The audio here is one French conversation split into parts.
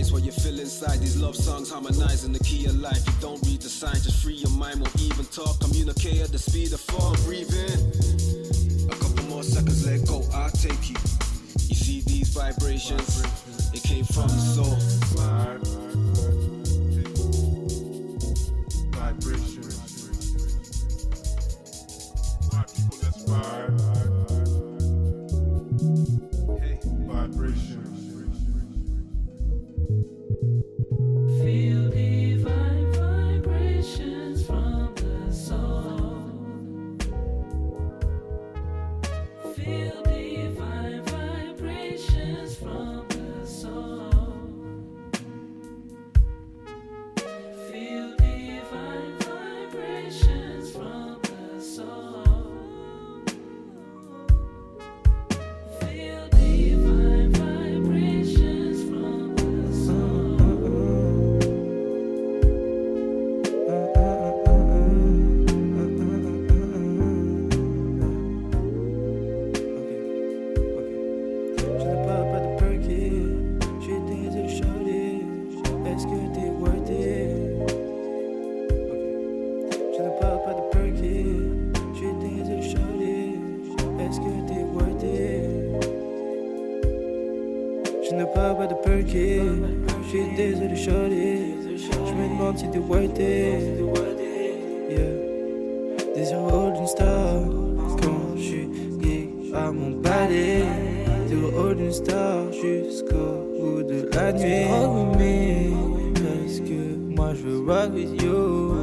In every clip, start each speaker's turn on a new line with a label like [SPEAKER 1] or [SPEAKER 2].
[SPEAKER 1] Resonates what you feel inside. These love songs harmonizing the key of life. You don't read the signs, just free your mind. Won't even talk. Communicate at the speed of thought. Breathe in. A couple more seconds, let go. I'll take you. You see these vibrations? It came from the soul.
[SPEAKER 2] des au d'une star. Quand je suis lié à mon balai, du haut d'une star jusqu'au bout de la nuit. Parce que moi je veux rock with you.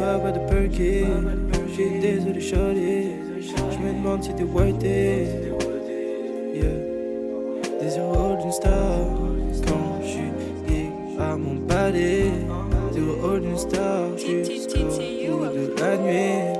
[SPEAKER 2] Baba de Perky. J'suis désolé, Charlie. J'me demande si t'es worth it. Yeah. Des euros d'une star. Quand j'suis lié à mon palais. Zéro old d'une star. Jusqu'au bout de la nuit.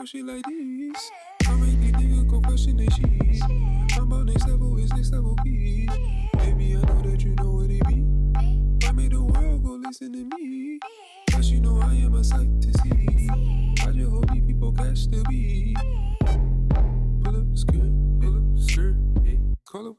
[SPEAKER 2] No shit like this. I make these niggas go question they shit. I'm about next level, is next level key. Baby, I know that you know what it be. I made the world go listen to me. Cause you know I am a sight to see. I just hope these people catch the beat.
[SPEAKER 3] Pull up skirt, pull up skirt, hey. Call up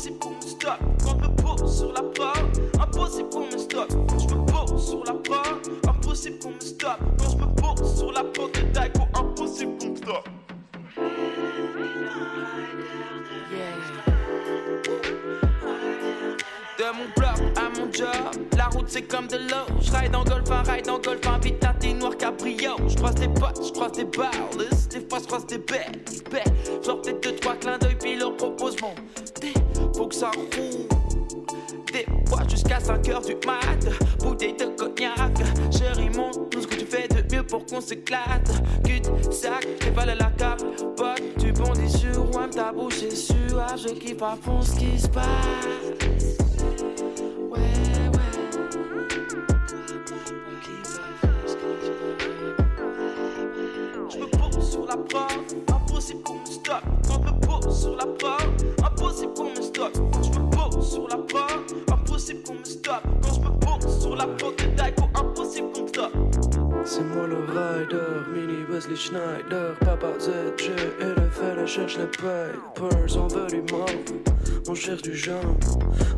[SPEAKER 3] impossible qu'on me stoppe. Quand je me pose sur la preuve, impossible qu'on me stoppe. Je me pose sur la preuve, impossible qu'on me stoppe. Quand je me pose sur la preuve de Daiko, impossible qu'on me stoppe. De mon bloc à mon job, la route c'est comme de l'eau. Je ride en golf, un ride en golf, un vite teinté noir cabrio. Je croise des potes, je croise des balles, des fois je croise des bêtes. bêtes. Genre peut-être deux, trois clins d'œil, puis leur propose mon ça roule. Des fois jusqu'à 5 heures du mat, bouteille de cognac. Chérie, montre tout ce que tu fais de mieux pour qu'on s'éclate. De sac, dévale la cape, pote. Tu bondis sur moi, ta bouche est suave. Je kiffe à fond ce qui se passe. Je me pose sur la preuve, impossible qu'on me stoppe. Quand me pose sur la preuve, impossible qu'on me stoppe. Quand je me pose sur la preuve de Daiko, impossible qu'on me stoppe.
[SPEAKER 4] C'est moi le rider, mini Wesley Schneider, papa ZG fait cherche les papers. On veut du mauve, on cherche du jaune,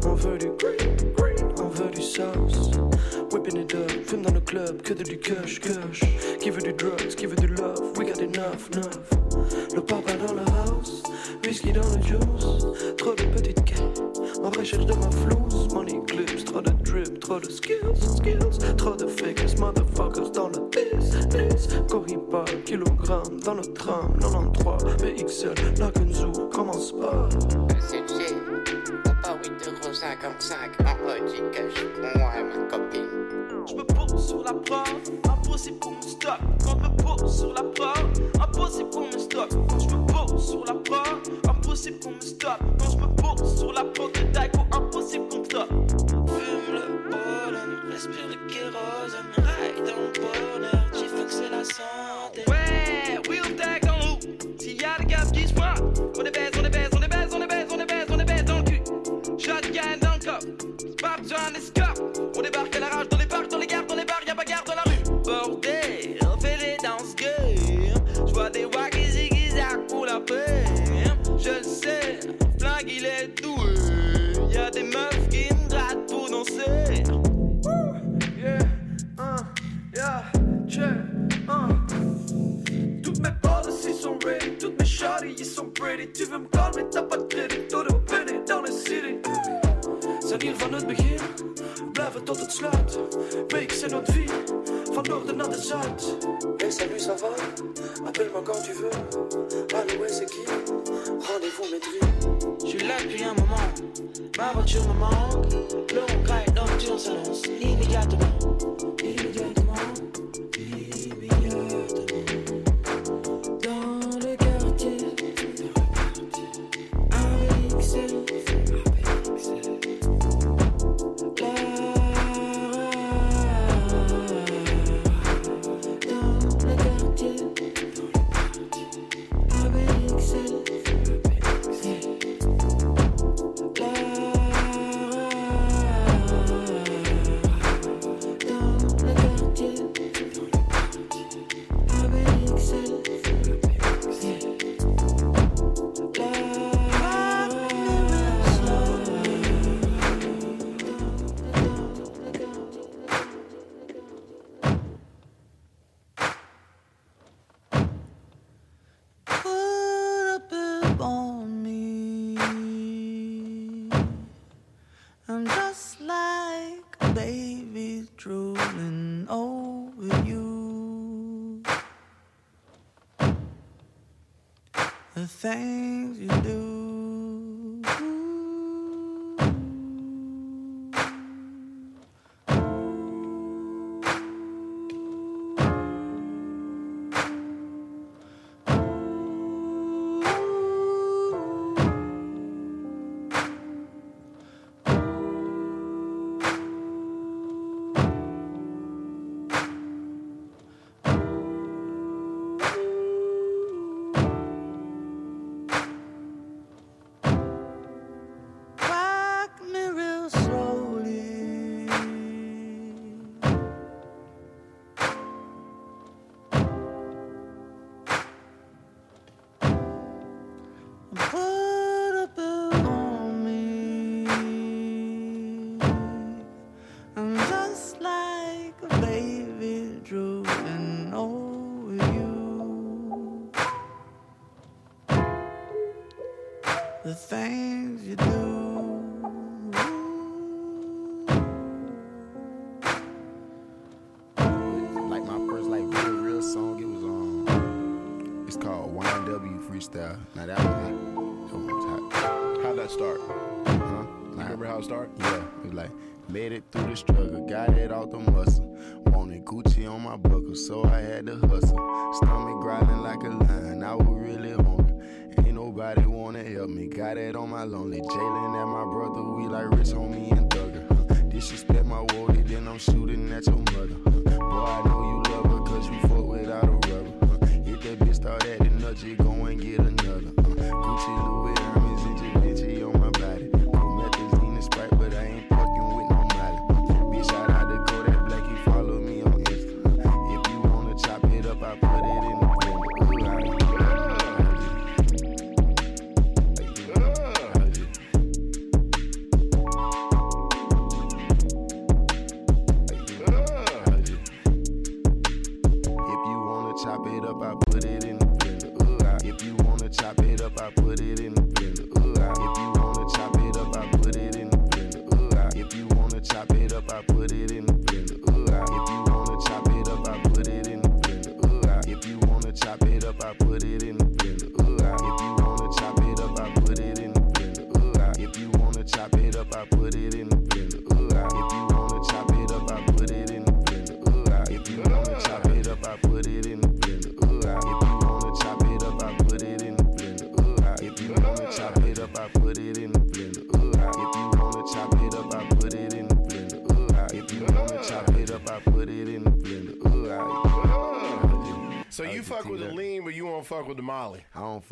[SPEAKER 4] on veut du green, green, on veut du sauce. Whipping it up, fume dans le club, que de du kush, kush. Qui veut du drugs, qui veut du love, we got enough, enough. Le papa dans la house, whisky dans le juice, trop de petites quêtes. En recherche de ma flouze, money clips, trop de drip, trop de skills, skills, trop de fakers, motherfuckers dans le business. Corriba, kilogramme dans le tram, 93, BXL, la Kenzo, commence pas.
[SPEAKER 5] SFC, Papa 8,55€ en Audi cash moi ma
[SPEAKER 3] impossible qu'on me stoppe. Quand je me pose sur la preuve de Daiko,
[SPEAKER 4] sont pretty. Tu veux me calmer, t'as pas de crédit, door de penny dans le city. Zijn van het begin, blijven tot het sluit. Week is notre vie, van noord another shot. Hey, salut, ça va? Appelle-moi quand tu veux. Allô, ouais, c'est qui? Rendez-vous, maîtrise.
[SPEAKER 3] Je suis là depuis un moment. Ma voiture me manque. Long ride nocturne s'annonce immédiatement.
[SPEAKER 4] Immédiatement, immédiatement.
[SPEAKER 6] thing. The things you do. Like
[SPEAKER 7] my first like real real song, it was um, it's called YNW Freestyle. Now that was like, that was hot.
[SPEAKER 8] How'd that start?
[SPEAKER 7] Huh?
[SPEAKER 8] You
[SPEAKER 7] Nah,
[SPEAKER 8] remember how it started?
[SPEAKER 7] Yeah, it was like made it through the struggle, got it out the muscle. Wanted Gucci on my buckle, so I had to hustle. Stomach growling like a lion, I was really hungry. Ain't nobody wanna help me, got it on my lonely. Jalen and my brother, we like rich homie and thugger. Huh? Disrespect my wardie, then I'm shooting at your mother. Huh? Boy, I know you love her, cause you fuck without a rubber. Huh? If that bitch start acting nuts, you go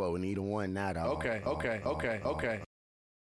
[SPEAKER 7] for, and one not all.
[SPEAKER 8] Okay, okay, all, okay, all, okay.